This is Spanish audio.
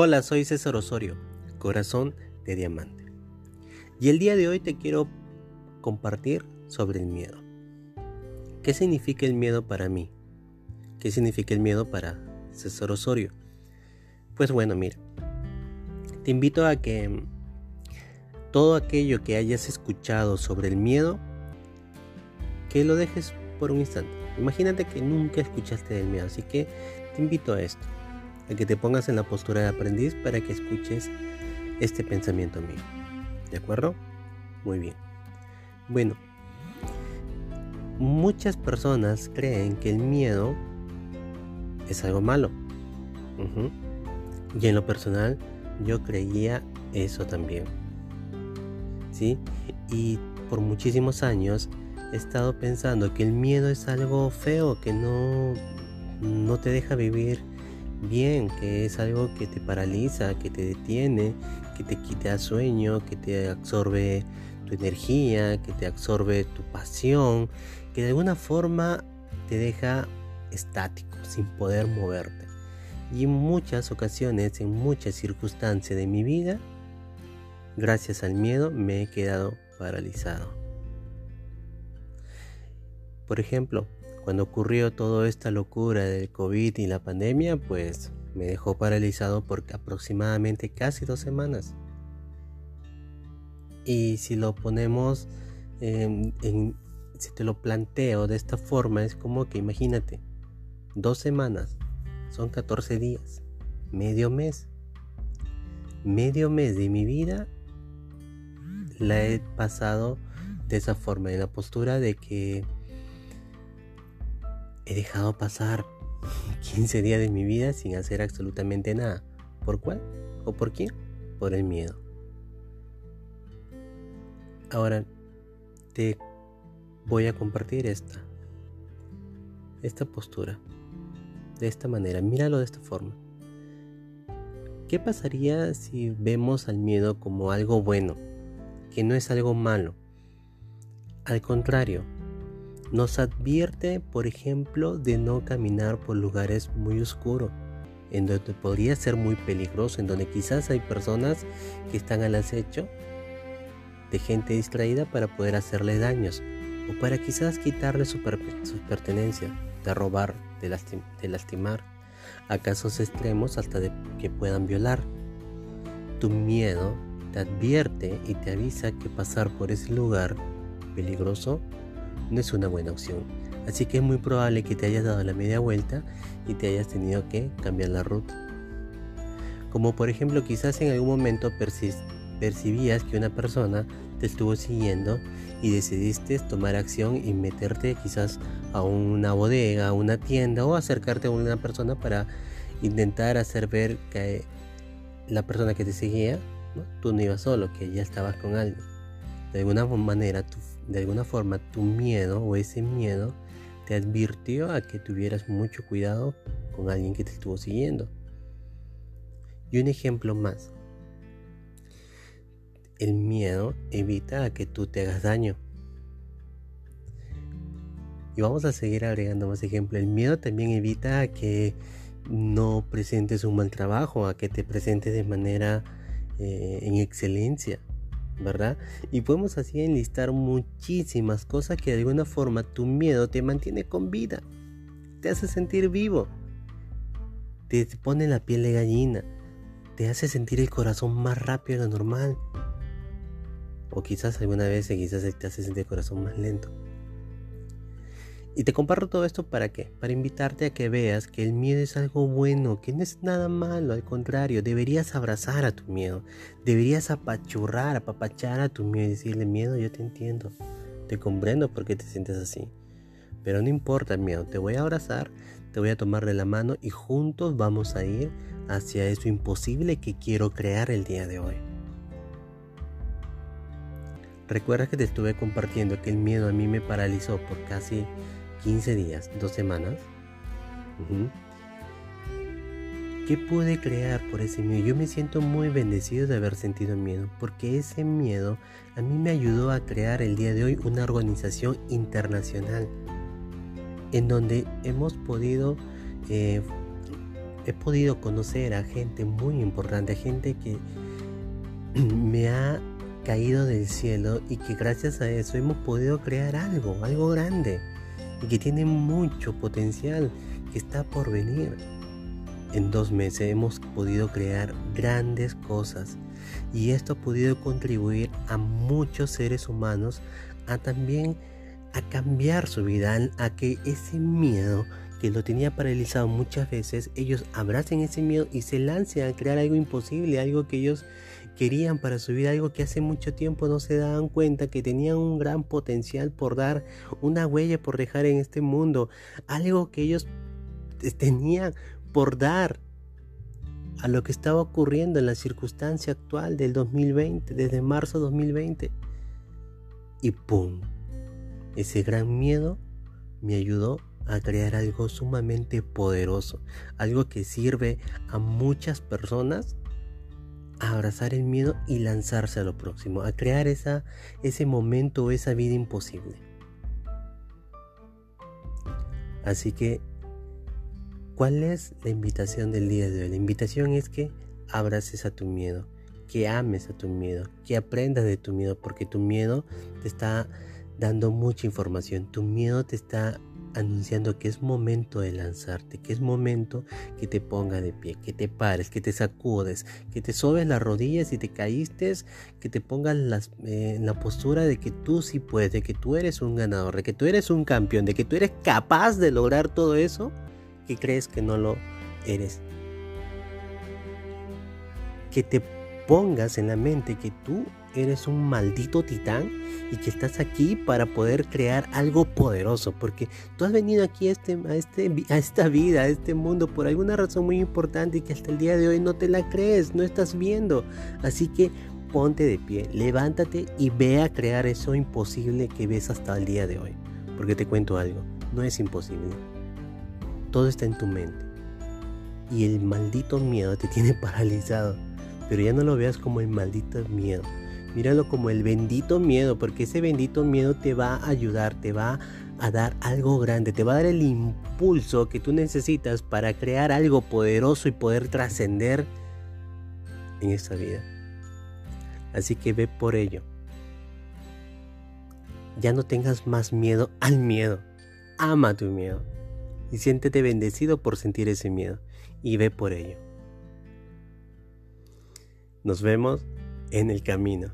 Hola, soy César Osorio, corazón de diamante. Y el día de hoy te quiero compartir sobre el miedo. ¿Qué significa el miedo para mí? ¿Qué significa el miedo para César Osorio? Pues bueno, mira, te invito a que todo aquello que hayas escuchado sobre el miedo, que lo dejes por un instante. Imagínate que nunca escuchaste del miedo, así que te invito a esto a que te pongas en la postura de aprendiz para que escuches este pensamiento mío. ¿De acuerdo? Muy bien. Bueno, muchas personas creen que el miedo es algo malo. Y en lo personal yo creía eso también. ¿Sí? Y por muchísimos años he estado pensando que el miedo es algo feo, que no, no te deja vivir bien, que es algo que te paraliza, que te detiene, que te quita sueño, que te absorbe tu energía, que te absorbe tu pasión, que de alguna forma te deja estático, sin poder moverte. Y en muchas ocasiones, en muchas circunstancias de mi vida, gracias al miedo me he quedado paralizado. Por ejemplo, cuando ocurrió toda esta locura del COVID y la pandemia, pues me dejó paralizado por aproximadamente casi dos semanas. Y si lo ponemos, en, si te lo planteo de esta forma, es como que imagínate, dos semanas son 14 días, medio mes. Medio mes de mi vida la he pasado de esa forma, en la postura de que He dejado pasar 15 días de mi vida sin hacer absolutamente nada. ¿Por cuál? ¿O por quién? Por el miedo. Ahora te voy a compartir esta, esta postura, de esta manera. Míralo de esta forma. ¿Qué pasaría si vemos al miedo como algo bueno, que no es algo malo? Al contrario, nos advierte, por ejemplo, de no caminar por lugares muy oscuros, en donde podría ser muy peligroso, en donde quizás hay personas que están al acecho de gente distraída para poder hacerle daños o para quizás quitarle sus pertenencias, de robar, de, de lastimar, a casos extremos hasta de que puedan violar. Tu miedo te advierte y te avisa que pasar por ese lugar peligroso no es una buena opción. Así que es muy probable que te hayas dado la media vuelta y te hayas tenido que cambiar la ruta. Como por ejemplo quizás en algún momento percibías que una persona te estuvo siguiendo y decidiste tomar acción y meterte quizás a una bodega, a una tienda o acercarte a una persona para intentar hacer ver que la persona que te seguía, tú no ibas solo, que ya estabas con alguien. De alguna manera tu de alguna forma tu miedo o ese miedo te advirtió a que tuvieras mucho cuidado con alguien que te estuvo siguiendo. Y un ejemplo más. El miedo evita a que tú te hagas daño. Y vamos a seguir agregando más ejemplos. El miedo también evita a que no presentes un mal trabajo, a que te presentes de manera eh, en excelencia. ¿Verdad? Y podemos así enlistar muchísimas cosas que de alguna forma tu miedo te mantiene con vida, te hace sentir vivo, te pone la piel de gallina, te hace sentir el corazón más rápido de lo normal. O quizás alguna vez quizás te hace sentir el corazón más lento. Y te comparto todo esto para qué? Para invitarte a que veas que el miedo es algo bueno, que no es nada malo, al contrario, deberías abrazar a tu miedo, deberías apachurrar, apapachar a tu miedo y decirle, miedo, yo te entiendo, te comprendo por qué te sientes así. Pero no importa el miedo, te voy a abrazar, te voy a tomar de la mano y juntos vamos a ir hacia eso imposible que quiero crear el día de hoy. Recuerda que te estuve compartiendo que el miedo a mí me paralizó por casi 15 días, dos semanas. ¿Qué pude crear por ese miedo? Yo me siento muy bendecido de haber sentido miedo, porque ese miedo a mí me ayudó a crear el día de hoy una organización internacional, en donde hemos podido eh, he podido conocer a gente muy importante, a gente que me ha caído del cielo y que gracias a eso hemos podido crear algo, algo grande y que tiene mucho potencial que está por venir. En dos meses hemos podido crear grandes cosas y esto ha podido contribuir a muchos seres humanos a también a cambiar su vida, a que ese miedo que lo tenía paralizado muchas veces, ellos abracen ese miedo y se lancen a crear algo imposible, algo que ellos querían para su vida, algo que hace mucho tiempo no se daban cuenta que tenían un gran potencial por dar, una huella por dejar en este mundo, algo que ellos tenían por dar a lo que estaba ocurriendo en la circunstancia actual del 2020, desde marzo 2020. Y ¡pum! Ese gran miedo me ayudó a crear algo sumamente poderoso, algo que sirve a muchas personas a abrazar el miedo y lanzarse a lo próximo, a crear esa, ese momento, esa vida imposible. Así que, ¿cuál es la invitación del día de hoy? La invitación es que abraces a tu miedo, que ames a tu miedo, que aprendas de tu miedo, porque tu miedo te está dando mucha información, tu miedo te está anunciando que es momento de lanzarte, que es momento que te ponga de pie, que te pares, que te sacudes, que te sobes las rodillas y te caíste, que te pongas eh, en la postura de que tú sí puedes, de que tú eres un ganador, de que tú eres un campeón, de que tú eres capaz de lograr todo eso que crees que no lo eres. Que te pongas en la mente que tú eres un maldito titán y que estás aquí para poder crear algo poderoso, porque tú has venido aquí a, este, este, a esta vida, a este mundo, por alguna razón muy importante y que hasta el día de hoy no te la crees, no estás viendo. Así que ponte de pie, levántate y ve a crear eso imposible que ves hasta el día de hoy. Porque te cuento algo, no es imposible. Todo está en tu mente. Y el maldito miedo te tiene paralizado. Pero ya no lo veas como el maldito miedo Míralo como el bendito miedo, porque ese bendito miedo te va a ayudar, te va a dar algo grande, te va a dar el impulso que tú necesitas para crear algo poderoso y poder trascender en esta vida. Así que ve por ello. Ya no tengas más miedo al miedo. Ama tu miedo. Y siéntete bendecido por sentir ese miedo. Y ve por ello. Nos vemos en el camino.